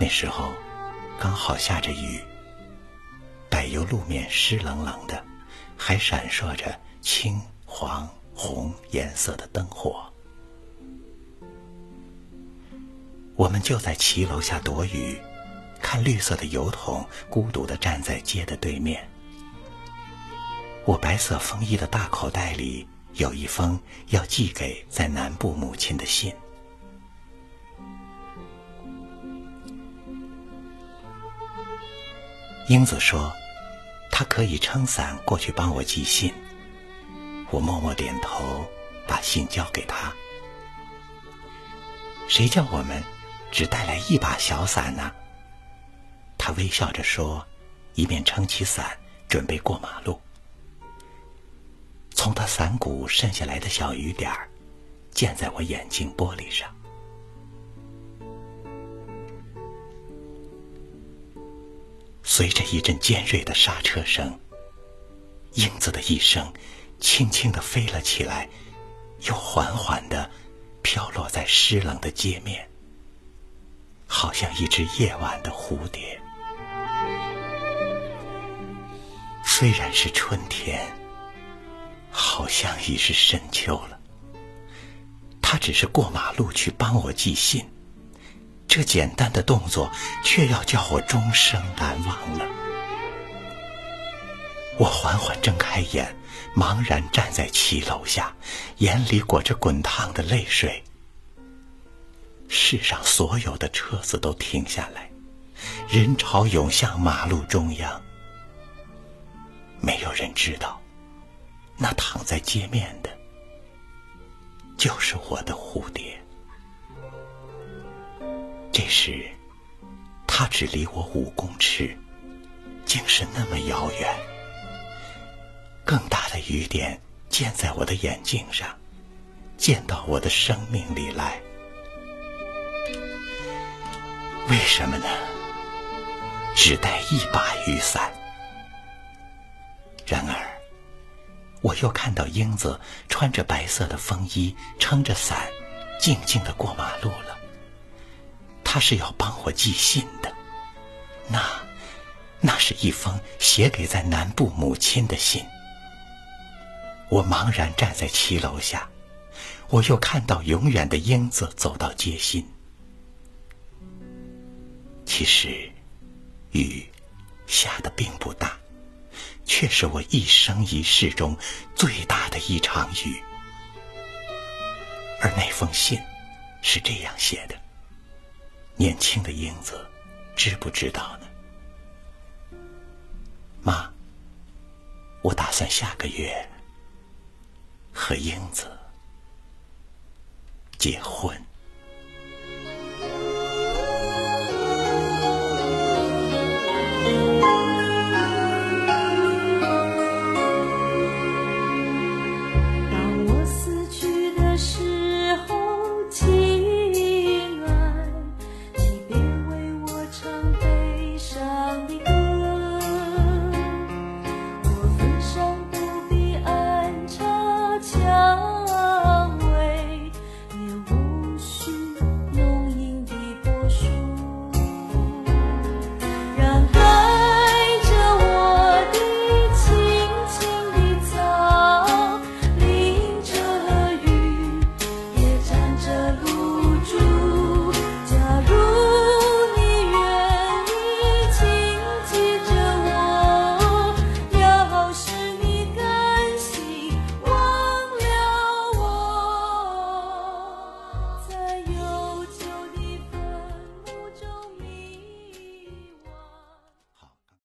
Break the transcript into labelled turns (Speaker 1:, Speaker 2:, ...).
Speaker 1: 那时候刚好下着雨，柏油路面湿冷冷的，还闪烁着青、黄、红颜色的灯火。我们就在骑楼下躲雨，看绿色的油桶孤独的站在街的对面。我白色风衣的大口袋里有一封要寄给在南部母亲的信。英子说：“她可以撑伞过去帮我寄信。”我默默点头，把信交给她。谁叫我们？只带来一把小伞呢。他微笑着说，一面撑起伞，准备过马路。从他伞骨渗下来的小雨点儿，溅在我眼镜玻璃上。随着一阵尖锐的刹车声，英子的一声轻轻的飞了起来，又缓缓的飘落在湿冷的街面。好像一只夜晚的蝴蝶，虽然是春天，好像已是深秋了。他只是过马路去帮我寄信，这简单的动作却要叫我终生难忘了。我缓缓睁开眼，茫然站在骑楼下，眼里裹着滚烫的泪水。世上所有的车子都停下来，人潮涌向马路中央。没有人知道，那躺在街面的，就是我的蝴蝶。时，它只离我五公尺，竟是那么遥远。更大的雨点溅在我的眼镜上，溅到我的生命里来。为什么呢？只带一把雨伞。然而，我又看到英子穿着白色的风衣，撑着伞，静静的过马路了。他是要帮我寄信的，那，那是一封写给在南部母亲的信。我茫然站在骑楼下，我又看到永远的英子走到街心。其实，雨下的并不大，却是我一生一世中最大的一场雨。而那封信是这样写的：年轻的英子，知不知道呢？妈，我打算下个月和英子结婚。